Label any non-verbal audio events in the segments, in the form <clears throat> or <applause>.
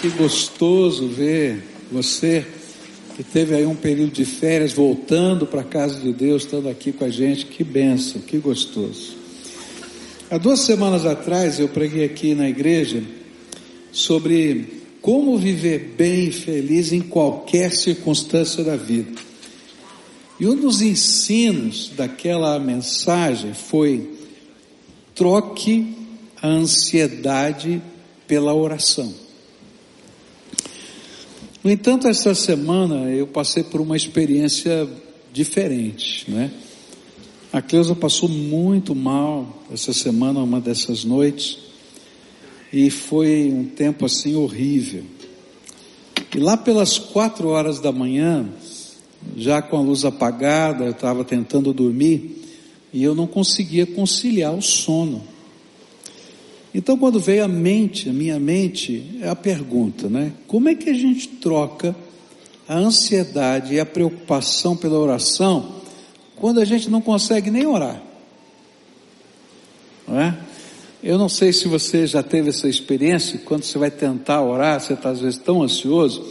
que gostoso ver você que teve aí um período de férias voltando para a casa de Deus, estando aqui com a gente. Que benção, que gostoso. Há duas semanas atrás eu preguei aqui na igreja sobre como viver bem e feliz em qualquer circunstância da vida. E um dos ensinos daquela mensagem foi troque a ansiedade pela oração. No entanto, essa semana eu passei por uma experiência diferente, né? A Cleusa passou muito mal essa semana, uma dessas noites, e foi um tempo assim horrível. E lá pelas quatro horas da manhã, já com a luz apagada, eu estava tentando dormir e eu não conseguia conciliar o sono. Então, quando veio a mente, a minha mente, é a pergunta, né? Como é que a gente troca a ansiedade e a preocupação pela oração quando a gente não consegue nem orar? Não é? Eu não sei se você já teve essa experiência, quando você vai tentar orar, você está às vezes tão ansioso,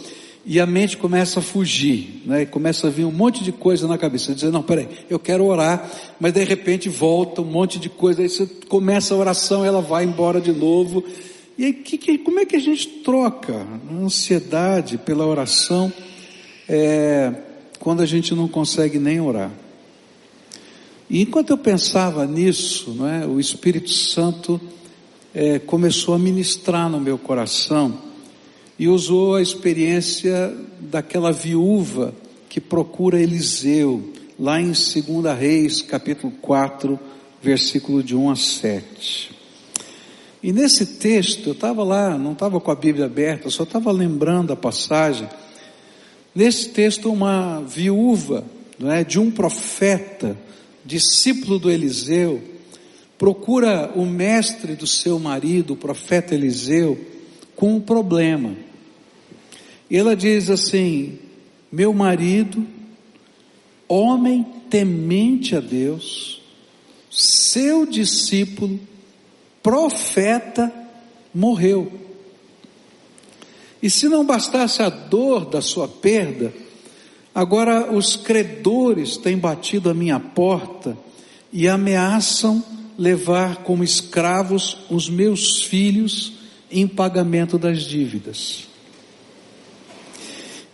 e a mente começa a fugir, né? começa a vir um monte de coisa na cabeça, dizer, não, peraí, eu quero orar, mas de repente volta um monte de coisa, aí você começa a oração, ela vai embora de novo, e aí que, que, como é que a gente troca a ansiedade pela oração, é, quando a gente não consegue nem orar? E enquanto eu pensava nisso, é, o Espírito Santo é, começou a ministrar no meu coração, e usou a experiência daquela viúva que procura Eliseu, lá em 2 Reis, capítulo 4, versículo de 1 a 7. E nesse texto, eu estava lá, não estava com a Bíblia aberta, só estava lembrando a passagem. Nesse texto, uma viúva, não é, de um profeta, discípulo do Eliseu, procura o mestre do seu marido, o profeta Eliseu, com um problema. E ela diz assim: Meu marido, homem temente a Deus, seu discípulo, profeta, morreu. E se não bastasse a dor da sua perda, agora os credores têm batido a minha porta e ameaçam levar como escravos os meus filhos em pagamento das dívidas.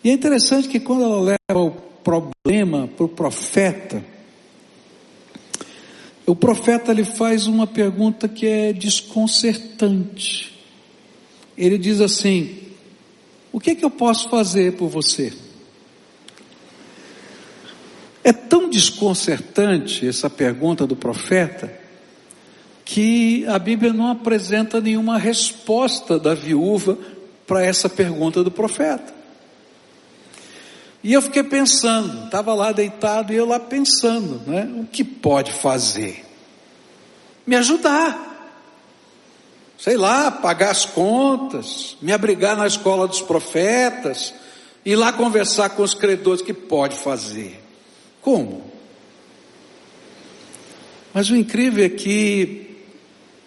E é interessante que quando ela leva o problema para o profeta, o profeta lhe faz uma pergunta que é desconcertante. Ele diz assim: O que é que eu posso fazer por você? É tão desconcertante essa pergunta do profeta que a Bíblia não apresenta nenhuma resposta da viúva para essa pergunta do profeta. E eu fiquei pensando, estava lá deitado e eu lá pensando, né? O que pode fazer? Me ajudar. Sei lá, pagar as contas, me abrigar na escola dos profetas, ir lá conversar com os credores, que pode fazer? Como? Mas o incrível é que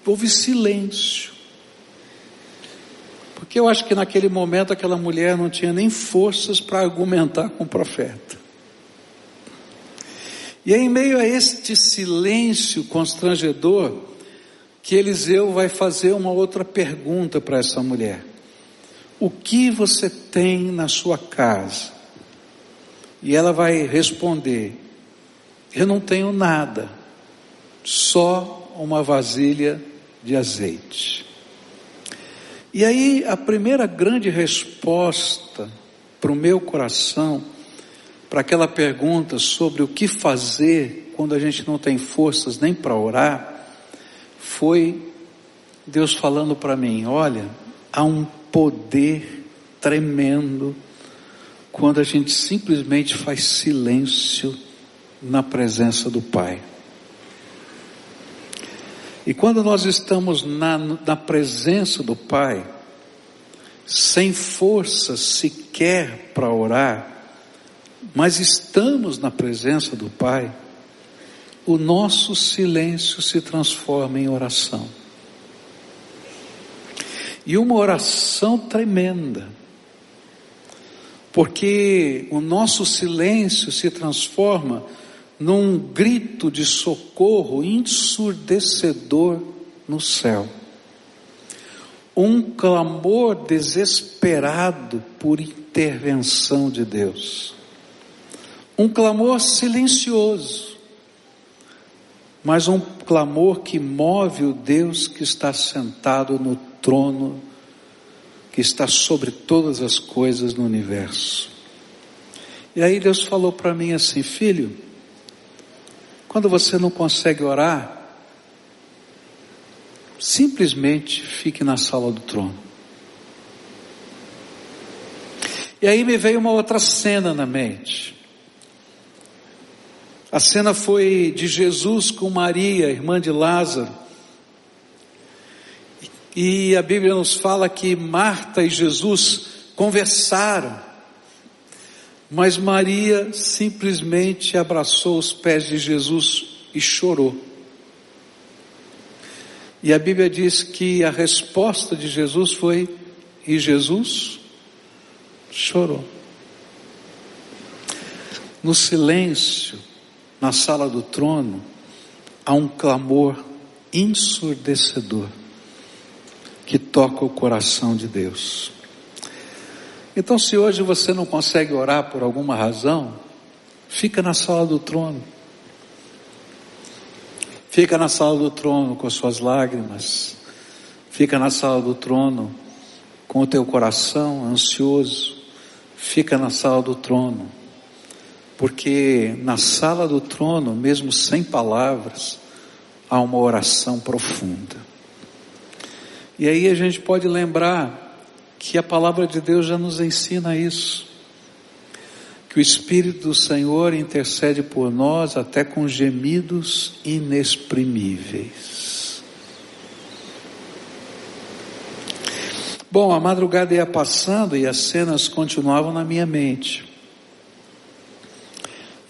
houve silêncio. Porque eu acho que naquele momento aquela mulher não tinha nem forças para argumentar com o profeta. E é em meio a este silêncio constrangedor que Eliseu vai fazer uma outra pergunta para essa mulher: O que você tem na sua casa? E ela vai responder: Eu não tenho nada, só uma vasilha de azeite. E aí a primeira grande resposta para o meu coração, para aquela pergunta sobre o que fazer quando a gente não tem forças nem para orar, foi Deus falando para mim: olha, há um poder tremendo quando a gente simplesmente faz silêncio na presença do Pai. E quando nós estamos na, na presença do Pai, sem força sequer para orar, mas estamos na presença do Pai, o nosso silêncio se transforma em oração. E uma oração tremenda. Porque o nosso silêncio se transforma num grito de socorro ensurdecedor no céu. Um clamor desesperado por intervenção de Deus. Um clamor silencioso, mas um clamor que move o Deus que está sentado no trono, que está sobre todas as coisas no universo. E aí Deus falou para mim assim, filho, quando você não consegue orar, simplesmente fique na sala do trono. E aí me veio uma outra cena na mente. A cena foi de Jesus com Maria, irmã de Lázaro. E a Bíblia nos fala que Marta e Jesus conversaram, mas Maria simplesmente abraçou os pés de Jesus e chorou. E a Bíblia diz que a resposta de Jesus foi: e Jesus chorou. No silêncio, na sala do trono, há um clamor ensurdecedor que toca o coração de Deus. Então, se hoje você não consegue orar por alguma razão, fica na sala do trono. Fica na sala do trono com suas lágrimas. Fica na sala do trono com o teu coração ansioso. Fica na sala do trono. Porque na sala do trono, mesmo sem palavras, há uma oração profunda. E aí a gente pode lembrar que a palavra de Deus já nos ensina isso. Que o Espírito do Senhor intercede por nós até com gemidos inexprimíveis. Bom, a madrugada ia passando e as cenas continuavam na minha mente.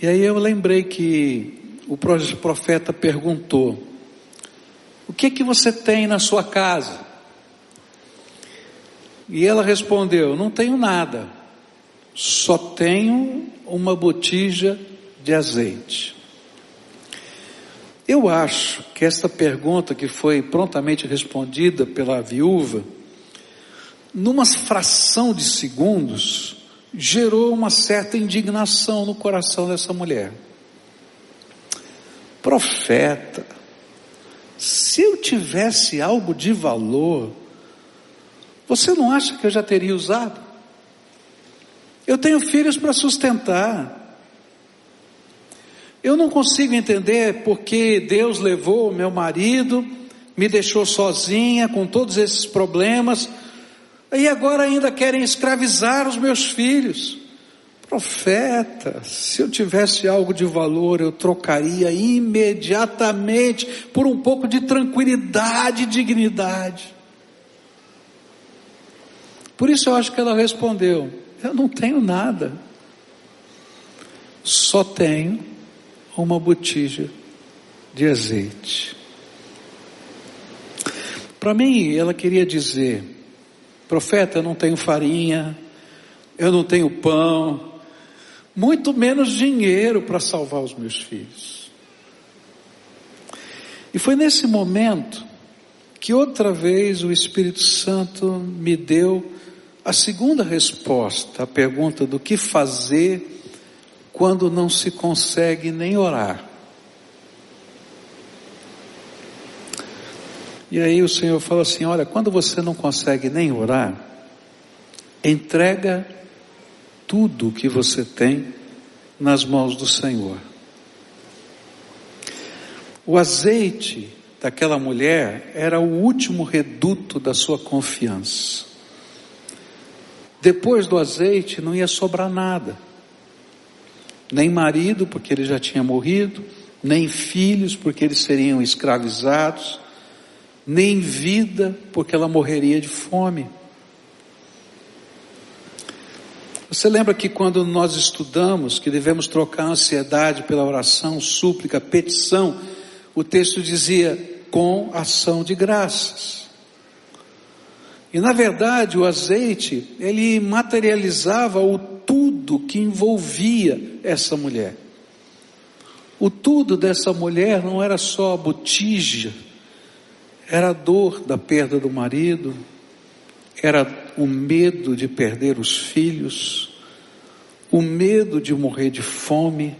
E aí eu lembrei que o profeta perguntou: O que que você tem na sua casa? E ela respondeu: Não tenho nada, só tenho uma botija de azeite. Eu acho que esta pergunta, que foi prontamente respondida pela viúva, numa fração de segundos, gerou uma certa indignação no coração dessa mulher. Profeta, se eu tivesse algo de valor, você não acha que eu já teria usado? Eu tenho filhos para sustentar. Eu não consigo entender porque Deus levou meu marido, me deixou sozinha com todos esses problemas, e agora ainda querem escravizar os meus filhos. Profeta, se eu tivesse algo de valor, eu trocaria imediatamente por um pouco de tranquilidade e dignidade. Por isso eu acho que ela respondeu: Eu não tenho nada, só tenho uma botija de azeite. Para mim, ela queria dizer: Profeta, eu não tenho farinha, eu não tenho pão, muito menos dinheiro para salvar os meus filhos. E foi nesse momento que outra vez o Espírito Santo me deu a segunda resposta à pergunta do que fazer quando não se consegue nem orar. E aí o Senhor fala assim: olha, quando você não consegue nem orar, entrega tudo o que você tem nas mãos do Senhor. O azeite daquela mulher era o último reduto da sua confiança. Depois do azeite não ia sobrar nada. Nem marido, porque ele já tinha morrido, nem filhos, porque eles seriam escravizados, nem vida, porque ela morreria de fome. Você lembra que quando nós estudamos que devemos trocar a ansiedade pela oração, súplica, petição, o texto dizia com ação de graças. E na verdade o azeite, ele materializava o tudo que envolvia essa mulher. O tudo dessa mulher não era só a botija, era a dor da perda do marido, era o medo de perder os filhos, o medo de morrer de fome,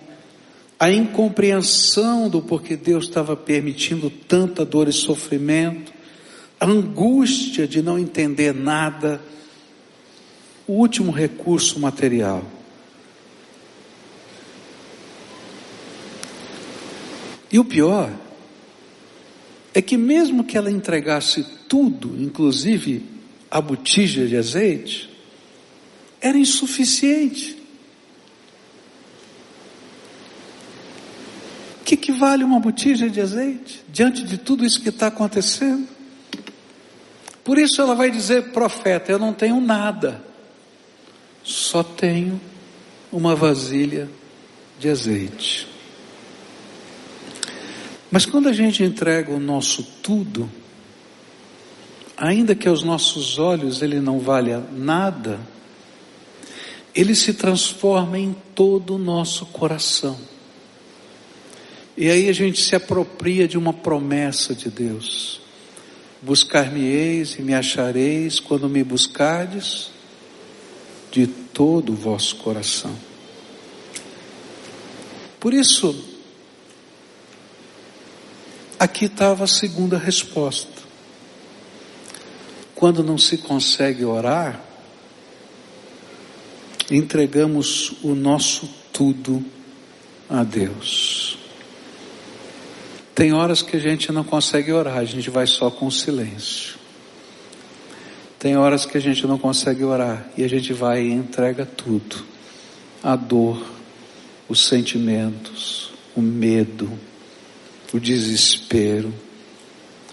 a incompreensão do porquê Deus estava permitindo tanta dor e sofrimento, a angústia de não entender nada, o último recurso material. E o pior é que mesmo que ela entregasse tudo, inclusive a botija de azeite, era insuficiente. O que, que vale uma botija de azeite diante de tudo isso que está acontecendo? Por isso ela vai dizer, profeta, eu não tenho nada, só tenho uma vasilha de azeite. Mas quando a gente entrega o nosso tudo, ainda que aos nossos olhos ele não valha nada, ele se transforma em todo o nosso coração. E aí a gente se apropria de uma promessa de Deus. Buscar-me-eis e me achareis quando me buscardes de todo o vosso coração. Por isso, aqui estava a segunda resposta. Quando não se consegue orar, entregamos o nosso tudo a Deus. Tem horas que a gente não consegue orar, a gente vai só com silêncio. Tem horas que a gente não consegue orar e a gente vai e entrega tudo: a dor, os sentimentos, o medo, o desespero.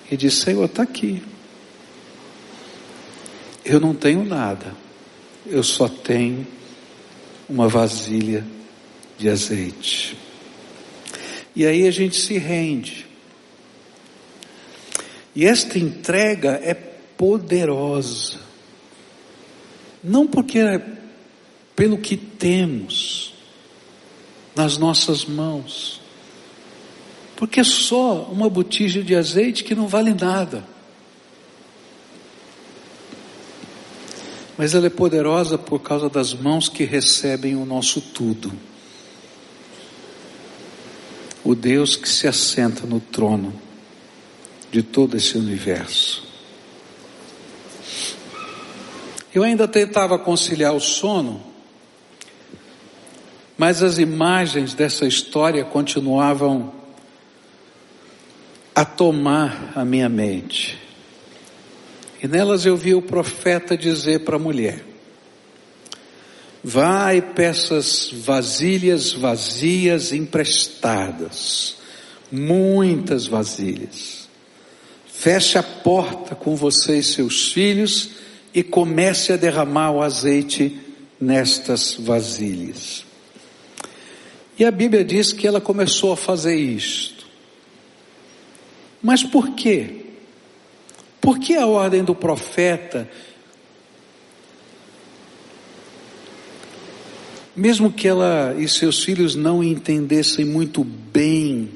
E diz: Senhor, está aqui. Eu não tenho nada, eu só tenho uma vasilha de azeite. E aí a gente se rende. E esta entrega é poderosa. Não porque é pelo que temos nas nossas mãos, porque é só uma botija de azeite que não vale nada. Mas ela é poderosa por causa das mãos que recebem o nosso tudo. O Deus que se assenta no trono de todo esse universo. Eu ainda tentava conciliar o sono, mas as imagens dessa história continuavam a tomar a minha mente. E nelas eu vi o profeta dizer para a mulher: Vai, peças vasilhas vazias emprestadas, muitas vasilhas. Feche a porta com você e seus filhos e comece a derramar o azeite nestas vasilhas. E a Bíblia diz que ela começou a fazer isto. Mas por quê? Por que a ordem do profeta, mesmo que ela e seus filhos não entendessem muito bem,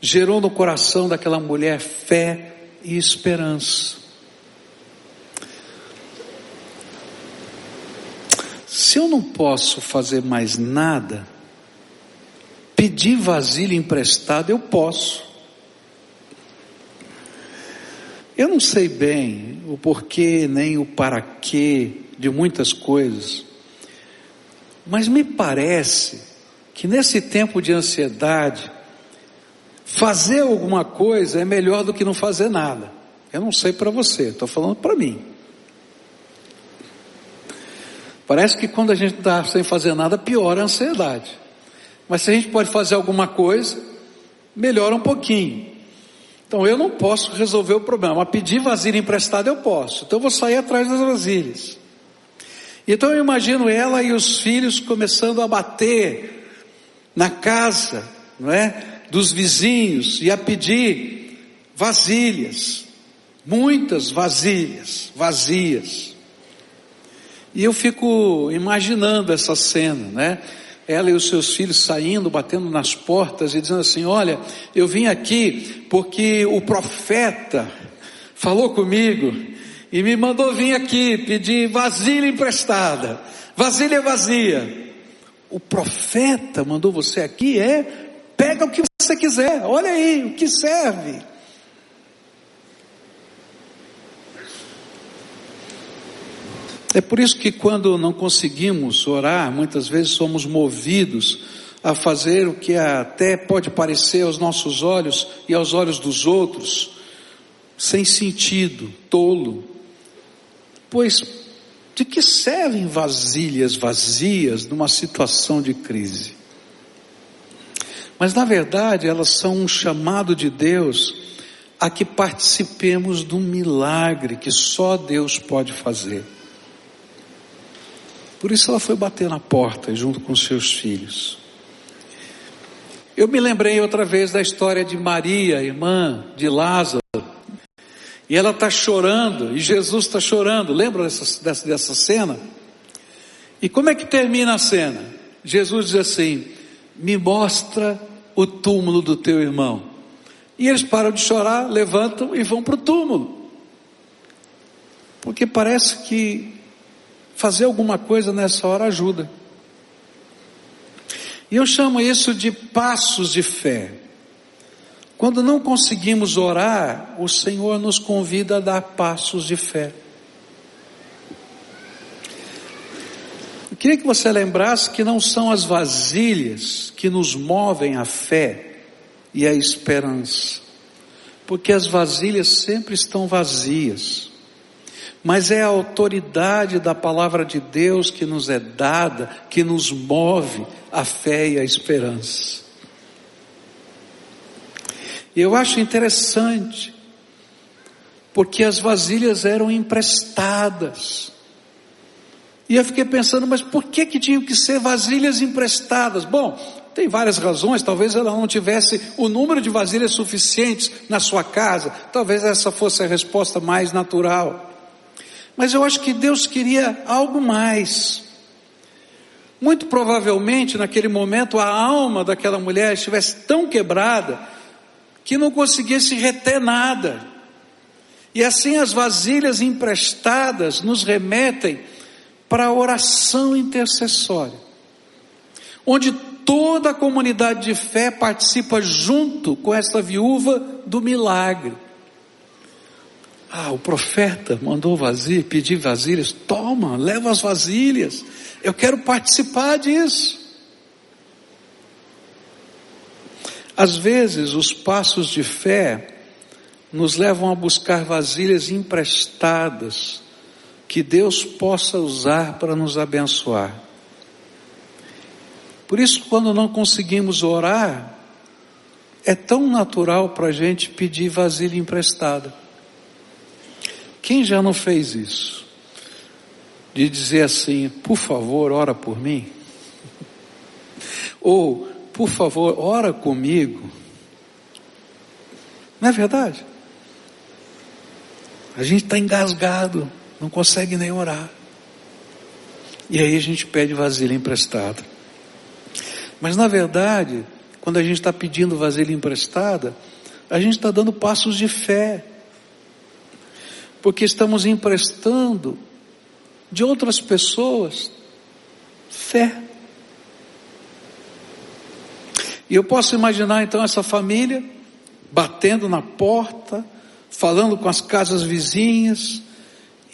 gerou no coração daquela mulher fé e esperança. Se eu não posso fazer mais nada, pedir vasilha emprestada eu posso. Eu não sei bem o porquê nem o para quê de muitas coisas, mas me parece que nesse tempo de ansiedade, fazer alguma coisa é melhor do que não fazer nada. Eu não sei para você, estou falando para mim. Parece que quando a gente está sem fazer nada, piora a ansiedade. Mas se a gente pode fazer alguma coisa, melhora um pouquinho. Então eu não posso resolver o problema, mas pedir vasilha emprestada eu posso. Então eu vou sair atrás das vasilhas. Então eu imagino ela e os filhos começando a bater na casa, não é? Dos vizinhos e a pedir vasilhas. muitas vasilhas, vazias. E eu fico imaginando essa cena, né? Ela e os seus filhos saindo, batendo nas portas e dizendo assim: Olha, eu vim aqui porque o profeta falou comigo e me mandou vir aqui pedir vasilha emprestada, vasilha vazia. O profeta mandou você aqui, é? Pega o que você quiser, olha aí, o que serve. É por isso que quando não conseguimos orar, muitas vezes somos movidos a fazer o que até pode parecer aos nossos olhos e aos olhos dos outros, sem sentido, tolo. Pois de que servem vasilhas vazias numa situação de crise? Mas na verdade elas são um chamado de Deus a que participemos um milagre que só Deus pode fazer. Por isso ela foi bater na porta junto com seus filhos. Eu me lembrei outra vez da história de Maria, irmã de Lázaro. E ela está chorando, e Jesus está chorando. Lembra dessa, dessa, dessa cena? E como é que termina a cena? Jesus diz assim: Me mostra o túmulo do teu irmão. E eles param de chorar, levantam e vão para o túmulo. Porque parece que fazer alguma coisa nessa hora ajuda. E eu chamo isso de passos de fé. Quando não conseguimos orar, o Senhor nos convida a dar passos de fé. Eu queria que você lembrasse que não são as vasilhas que nos movem a fé e a esperança, porque as vasilhas sempre estão vazias mas é a autoridade da palavra de Deus que nos é dada, que nos move a fé e a esperança. Eu acho interessante, porque as vasilhas eram emprestadas. E eu fiquei pensando, mas por que que tinham que ser vasilhas emprestadas? Bom, tem várias razões, talvez ela não tivesse o número de vasilhas suficientes na sua casa, talvez essa fosse a resposta mais natural. Mas eu acho que Deus queria algo mais. Muito provavelmente, naquele momento, a alma daquela mulher estivesse tão quebrada que não conseguisse reter nada. E assim as vasilhas emprestadas nos remetem para a oração intercessória, onde toda a comunidade de fé participa junto com essa viúva do milagre. Ah, o profeta mandou vasilha, pedir vasilhas. Toma, leva as vasilhas. Eu quero participar disso. Às vezes, os passos de fé nos levam a buscar vasilhas emprestadas que Deus possa usar para nos abençoar. Por isso, quando não conseguimos orar, é tão natural para a gente pedir vasilha emprestada. Quem já não fez isso? De dizer assim, por favor, ora por mim. <laughs> Ou, por favor, ora comigo. Não é verdade? A gente está engasgado, não consegue nem orar. E aí a gente pede vasilha emprestada. Mas na verdade, quando a gente está pedindo vasilha emprestada, a gente está dando passos de fé porque estamos emprestando de outras pessoas fé. E eu posso imaginar então essa família batendo na porta, falando com as casas vizinhas,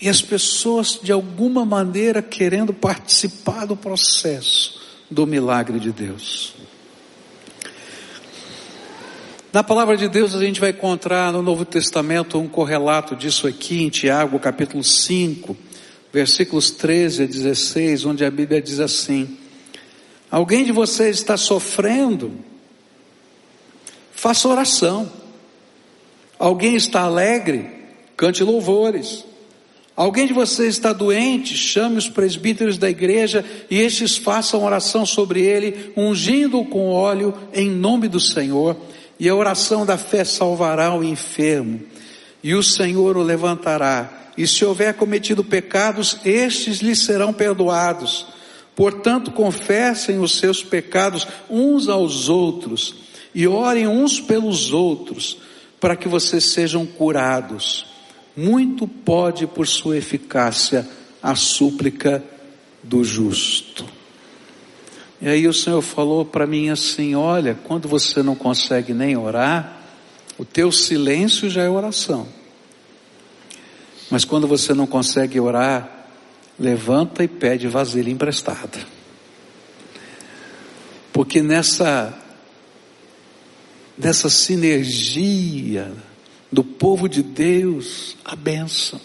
e as pessoas de alguma maneira querendo participar do processo do milagre de Deus. Na palavra de Deus a gente vai encontrar no Novo Testamento um correlato disso aqui em Tiago, capítulo 5, versículos 13 a 16, onde a Bíblia diz assim: Alguém de vocês está sofrendo? Faça oração. Alguém está alegre? Cante louvores. Alguém de vocês está doente? Chame os presbíteros da igreja e estes façam oração sobre ele, ungindo-o com óleo em nome do Senhor e a oração da fé salvará o enfermo, e o Senhor o levantará. E se houver cometido pecados, estes lhe serão perdoados. Portanto, confessem os seus pecados uns aos outros e orem uns pelos outros, para que vocês sejam curados. Muito pode, por sua eficácia, a súplica do justo. E aí o Senhor falou para mim assim: olha, quando você não consegue nem orar, o teu silêncio já é oração. Mas quando você não consegue orar, levanta e pede vasilha emprestada. Porque nessa nessa sinergia do povo de Deus, a bênção.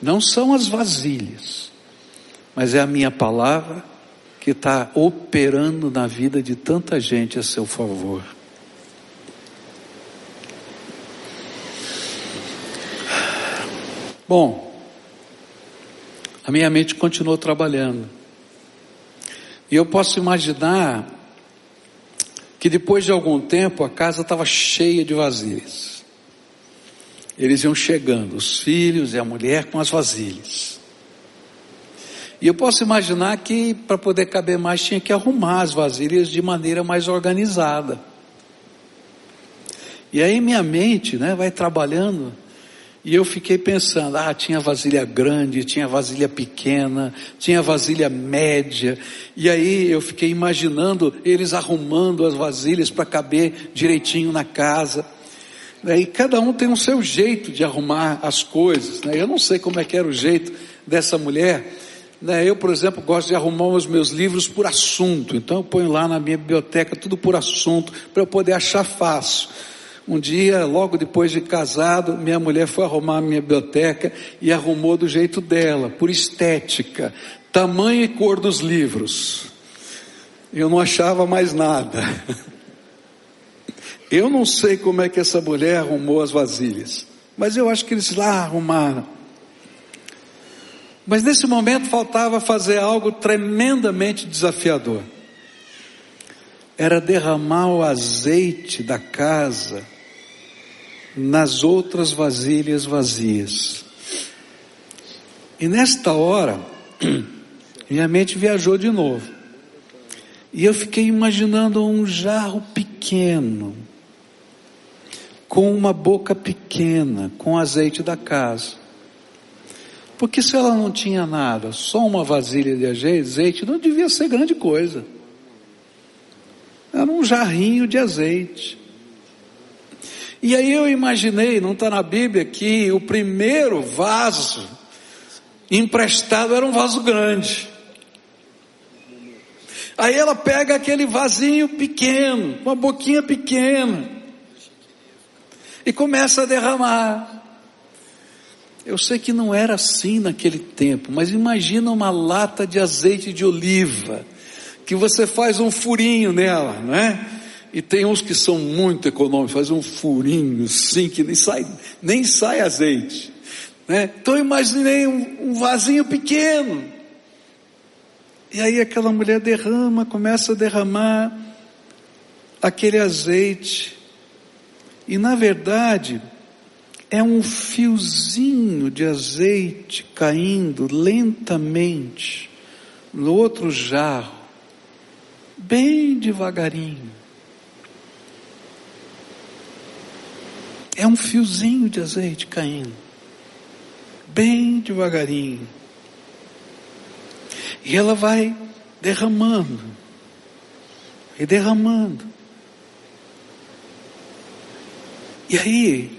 Não são as vasilhas, mas é a minha palavra que está operando na vida de tanta gente a seu favor. Bom, a minha mente continuou trabalhando. E eu posso imaginar que depois de algum tempo a casa estava cheia de vasilhas. Eles iam chegando, os filhos e a mulher com as vasilhas. E eu posso imaginar que para poder caber mais tinha que arrumar as vasilhas de maneira mais organizada. E aí minha mente, né, vai trabalhando e eu fiquei pensando, ah, tinha vasilha grande, tinha vasilha pequena, tinha vasilha média. E aí eu fiquei imaginando eles arrumando as vasilhas para caber direitinho na casa. E cada um tem o seu jeito de arrumar as coisas. Né? Eu não sei como é que era o jeito dessa mulher, né, eu, por exemplo, gosto de arrumar os meus livros por assunto, então eu ponho lá na minha biblioteca tudo por assunto, para eu poder achar fácil. Um dia, logo depois de casado, minha mulher foi arrumar a minha biblioteca e arrumou do jeito dela, por estética, tamanho e cor dos livros. Eu não achava mais nada. Eu não sei como é que essa mulher arrumou as vasilhas, mas eu acho que eles lá arrumaram. Mas nesse momento faltava fazer algo tremendamente desafiador. Era derramar o azeite da casa nas outras vasilhas vazias. E nesta hora, <clears throat> minha mente viajou de novo. E eu fiquei imaginando um jarro pequeno, com uma boca pequena, com azeite da casa. Porque se ela não tinha nada, só uma vasilha de azeite, não devia ser grande coisa. Era um jarrinho de azeite. E aí eu imaginei, não está na Bíblia, que o primeiro vaso emprestado era um vaso grande. Aí ela pega aquele vasinho pequeno, uma boquinha pequena, e começa a derramar. Eu sei que não era assim naquele tempo, mas imagina uma lata de azeite de oliva, que você faz um furinho nela, não é? E tem uns que são muito econômicos, faz um furinho assim que nem sai, nem sai azeite. Né? Então eu imaginei um, um vasinho pequeno. E aí aquela mulher derrama, começa a derramar aquele azeite. E na verdade, é um fiozinho de azeite caindo lentamente no outro jarro, bem devagarinho. É um fiozinho de azeite caindo, bem devagarinho. E ela vai derramando, e derramando. E aí,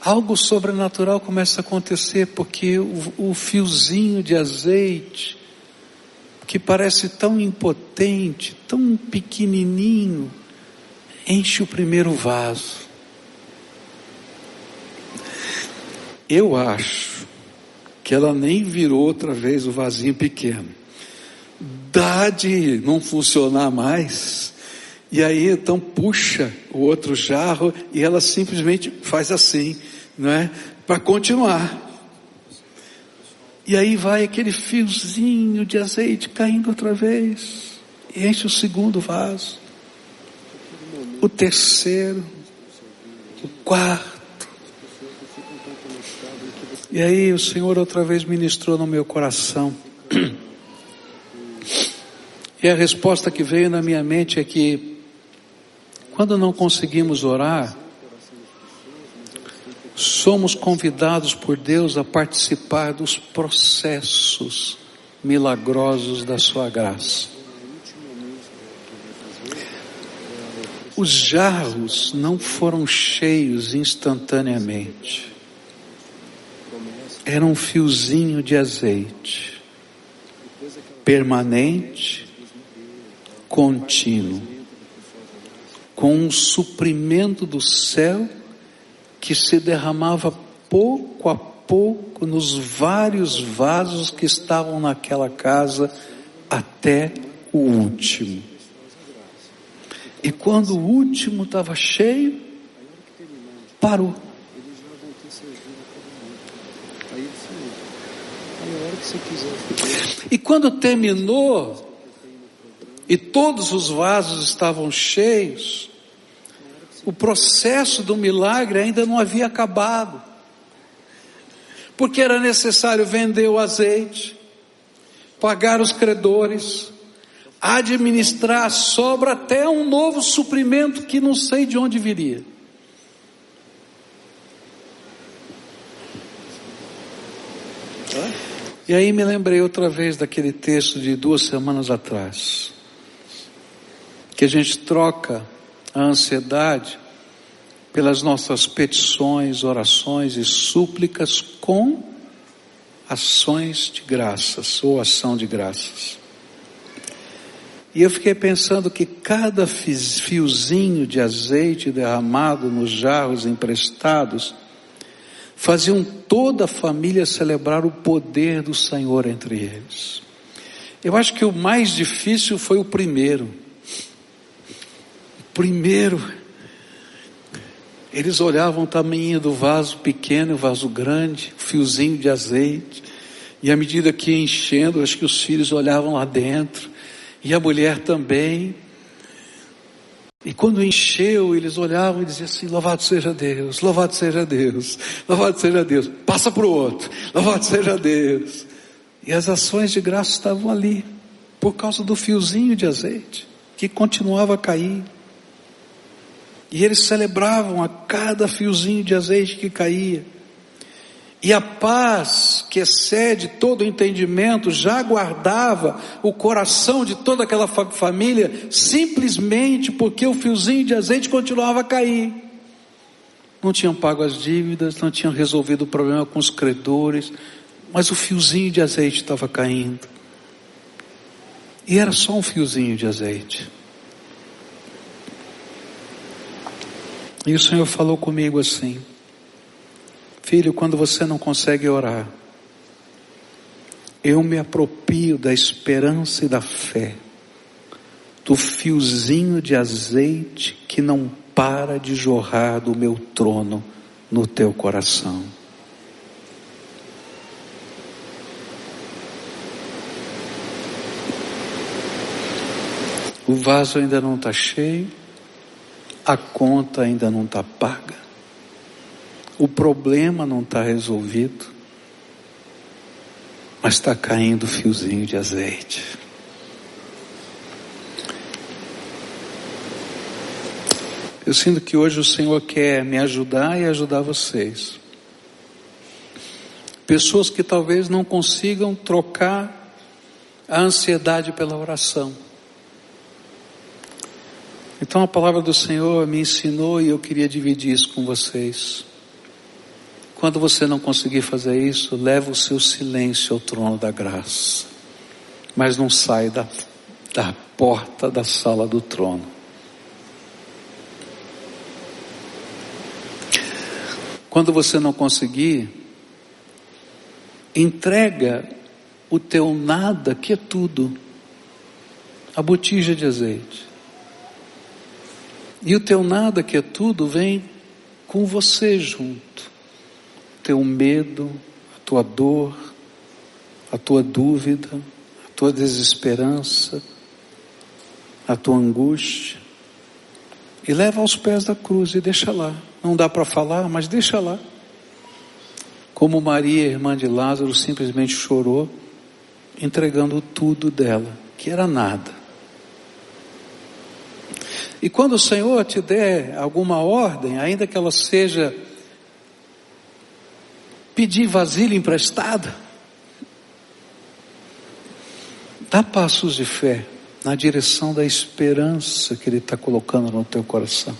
algo sobrenatural começa a acontecer porque o, o fiozinho de azeite, que parece tão impotente, tão pequenininho, enche o primeiro vaso. Eu acho que ela nem virou outra vez o vasinho pequeno. Dá de não funcionar mais. E aí então puxa o outro jarro e ela simplesmente faz assim não é? Para continuar. E aí vai aquele fiozinho de azeite caindo outra vez. E enche o segundo vaso. O terceiro. o quarto. E aí o Senhor outra vez ministrou no meu coração. E a resposta que veio na minha mente é que quando não conseguimos orar, somos convidados por Deus a participar dos processos milagrosos da Sua graça. Os jarros não foram cheios instantaneamente. Era um fiozinho de azeite, permanente, contínuo, com um suprimento do céu que se derramava pouco a pouco nos vários vasos que estavam naquela casa até o último. E quando o último estava cheio, parou. E quando terminou, e todos os vasos estavam cheios, o processo do milagre ainda não havia acabado. Porque era necessário vender o azeite, pagar os credores, administrar a sobra até um novo suprimento que não sei de onde viria. E aí me lembrei outra vez daquele texto de duas semanas atrás, que a gente troca a ansiedade pelas nossas petições, orações e súplicas com ações de graças ou ação de graças. E eu fiquei pensando que cada fiozinho de azeite derramado nos jarros emprestados faziam toda a família celebrar o poder do Senhor entre eles. Eu acho que o mais difícil foi o primeiro. Primeiro, eles olhavam o tamanho do vaso pequeno, o vaso grande, o fiozinho de azeite, e à medida que ia enchendo, acho que os filhos olhavam lá dentro, e a mulher também. E quando encheu, eles olhavam e diziam assim: Louvado seja Deus, louvado seja Deus, louvado seja Deus. Passa para o outro, louvado seja Deus. E as ações de graça estavam ali, por causa do fiozinho de azeite, que continuava a cair. E eles celebravam a cada fiozinho de azeite que caía. E a paz que excede todo o entendimento já guardava o coração de toda aquela família, simplesmente porque o fiozinho de azeite continuava a cair. Não tinham pago as dívidas, não tinham resolvido o problema com os credores, mas o fiozinho de azeite estava caindo. E era só um fiozinho de azeite. E o Senhor falou comigo assim: Filho, quando você não consegue orar, eu me apropio da esperança e da fé, do fiozinho de azeite que não para de jorrar do meu trono no teu coração. O vaso ainda não está cheio, a conta ainda não está paga o problema não está resolvido, mas está caindo fiozinho de azeite. Eu sinto que hoje o Senhor quer me ajudar e ajudar vocês. Pessoas que talvez não consigam trocar a ansiedade pela oração. Então a palavra do Senhor me ensinou e eu queria dividir isso com vocês. Quando você não conseguir fazer isso, leva o seu silêncio ao trono da graça. Mas não sai da, da porta da sala do trono. Quando você não conseguir, entrega o teu nada, que é tudo, a botija de azeite. E o teu nada, que é tudo, vem com você junto teu medo, a tua dor, a tua dúvida, a tua desesperança, a tua angústia. e leva aos pés da cruz e deixa lá. Não dá para falar, mas deixa lá. Como Maria, irmã de Lázaro, simplesmente chorou, entregando tudo dela, que era nada. E quando o Senhor te der alguma ordem, ainda que ela seja pedir vasilha emprestada, dá passos de fé na direção da esperança que Ele está colocando no teu coração.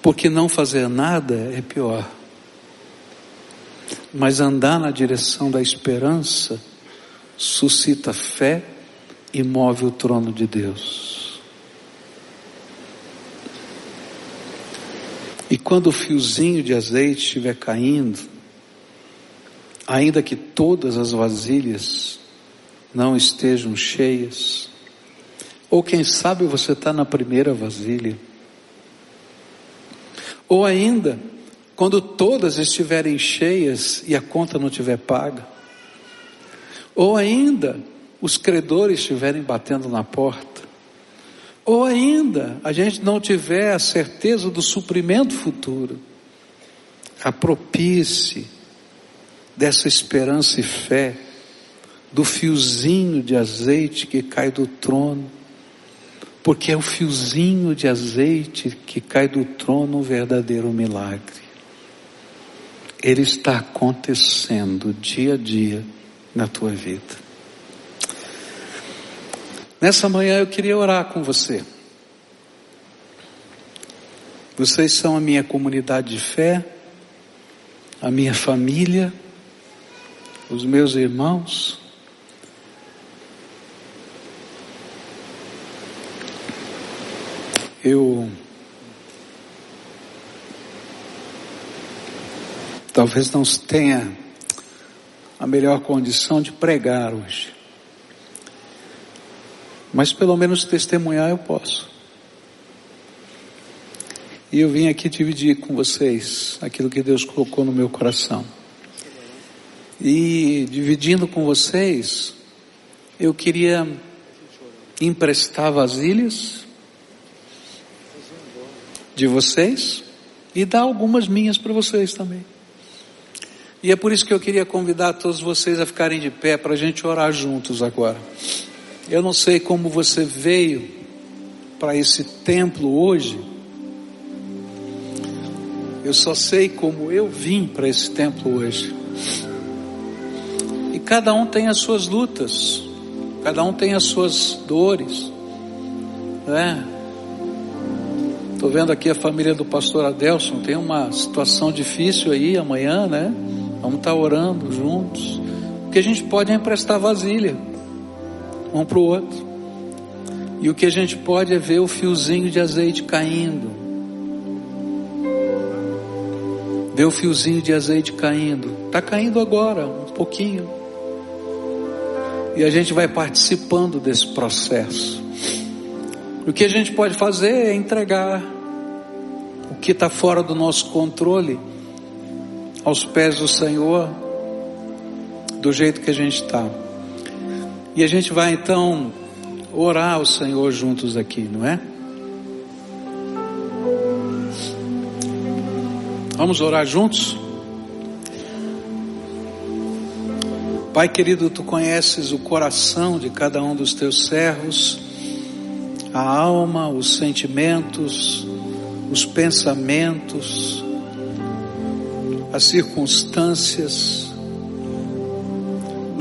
Porque não fazer nada é pior. Mas andar na direção da esperança suscita fé e move o trono de Deus. E quando o fiozinho de azeite estiver caindo, ainda que todas as vasilhas não estejam cheias. Ou quem sabe você está na primeira vasilha. Ou ainda, quando todas estiverem cheias e a conta não estiver paga. Ou ainda, os credores estiverem batendo na porta. Ou ainda, a gente não tiver a certeza do suprimento futuro. Apropie-se dessa esperança e fé do fiozinho de azeite que cai do trono, porque é o fiozinho de azeite que cai do trono um verdadeiro milagre. Ele está acontecendo dia a dia na tua vida. Nessa manhã eu queria orar com você. Vocês são a minha comunidade de fé, a minha família, os meus irmãos. eu talvez não tenha a melhor condição de pregar hoje, mas pelo menos testemunhar eu posso. E eu vim aqui dividir com vocês aquilo que Deus colocou no meu coração. E dividindo com vocês, eu queria emprestar vasilhas de vocês e dar algumas minhas para vocês também. E é por isso que eu queria convidar todos vocês a ficarem de pé para a gente orar juntos agora. Eu não sei como você veio para esse templo hoje. Eu só sei como eu vim para esse templo hoje. E cada um tem as suas lutas, cada um tem as suas dores, né? Estou vendo aqui a família do pastor Adelson, tem uma situação difícil aí amanhã, né? Vamos estar tá orando juntos. O que a gente pode emprestar vasilha, um para o outro. E o que a gente pode é ver o fiozinho de azeite caindo. Ver o fiozinho de azeite caindo. Está caindo agora, um pouquinho. E a gente vai participando desse processo. O que a gente pode fazer é entregar o que está fora do nosso controle aos pés do Senhor, do jeito que a gente está. E a gente vai então orar ao Senhor juntos aqui, não é? Vamos orar juntos? Pai querido, tu conheces o coração de cada um dos teus servos a alma, os sentimentos, os pensamentos, as circunstâncias,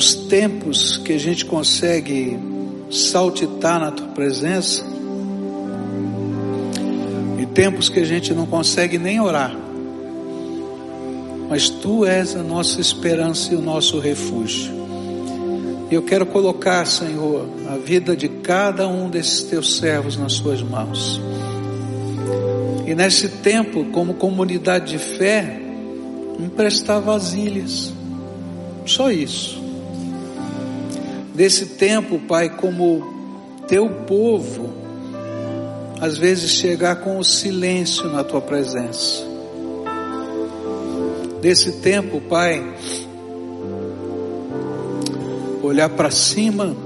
os tempos que a gente consegue saltitar na tua presença e tempos que a gente não consegue nem orar. Mas tu és a nossa esperança e o nosso refúgio. Eu quero colocar, Senhor, a vida de cada um desses teus servos nas suas mãos. E nesse tempo, como comunidade de fé, emprestar vasilhas. Só isso. Desse tempo, Pai, como teu povo, às vezes chegar com o silêncio na tua presença. Desse tempo, Pai, olhar para cima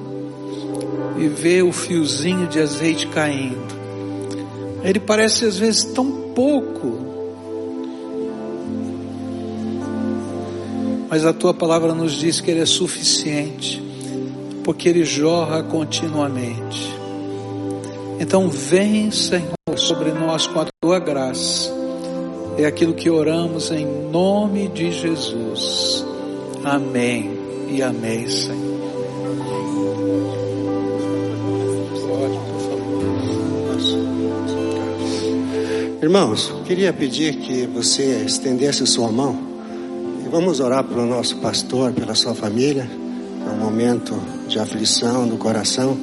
e vê o fiozinho de azeite caindo. Ele parece às vezes tão pouco, mas a tua palavra nos diz que ele é suficiente, porque ele jorra continuamente. Então vem, Senhor, sobre nós com a tua graça. É aquilo que oramos em nome de Jesus. Amém e amém, Senhor. Irmãos, queria pedir que você estendesse sua mão e vamos orar pelo nosso pastor, pela sua família. É um momento de aflição do coração.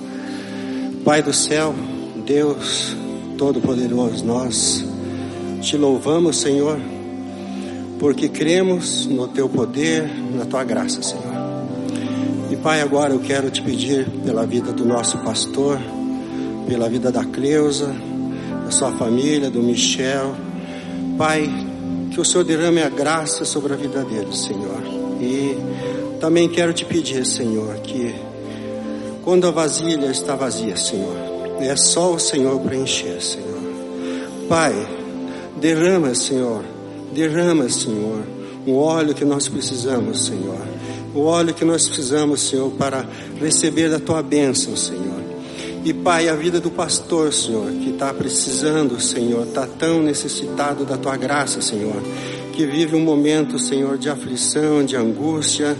Pai do céu, Deus Todo-Poderoso, nós te louvamos, Senhor, porque cremos no teu poder, na tua graça, Senhor. E Pai, agora eu quero te pedir pela vida do nosso pastor, pela vida da Cleusa, da sua família, do Michel. Pai, que o Senhor derrame a graça sobre a vida deles, Senhor. E também quero te pedir, Senhor, que quando a vasilha está vazia, Senhor, é só o Senhor preencher, Senhor. Pai, derrama, Senhor, derrama, Senhor, o óleo que nós precisamos, Senhor. O óleo que nós precisamos, Senhor, para receber da tua bênção, Senhor. E Pai, a vida do pastor, Senhor, que está precisando, Senhor, está tão necessitado da tua graça, Senhor, que vive um momento, Senhor, de aflição, de angústia.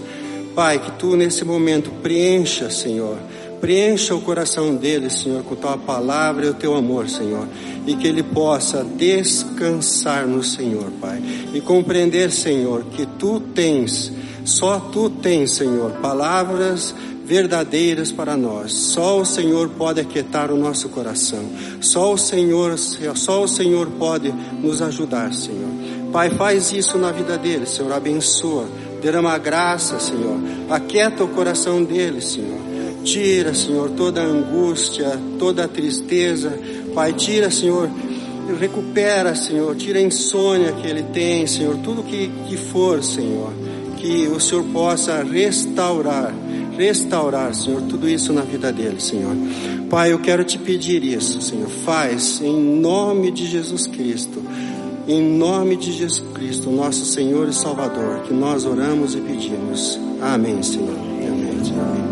Pai, que tu nesse momento preencha, Senhor, Preencha o coração dele, Senhor, com tua palavra e o teu amor, Senhor. E que ele possa descansar no Senhor, Pai. E compreender, Senhor, que tu tens, só tu tens, Senhor, palavras verdadeiras para nós. Só o Senhor pode aquietar o nosso coração. Só o Senhor, só o Senhor pode nos ajudar, Senhor. Pai, faz isso na vida dele, Senhor. Abençoa. Derrama graça, Senhor. Aquieta o coração dele, Senhor. Tira, Senhor, toda a angústia, toda a tristeza. Pai, tira, Senhor, recupera, Senhor, tira a insônia que ele tem, Senhor, tudo que, que for, Senhor, que o Senhor possa restaurar, restaurar, Senhor, tudo isso na vida dele, Senhor. Pai, eu quero te pedir isso, Senhor, faz em nome de Jesus Cristo. Em nome de Jesus Cristo, nosso Senhor e Salvador, que nós oramos e pedimos. Amém, Senhor. Amém, Senhor.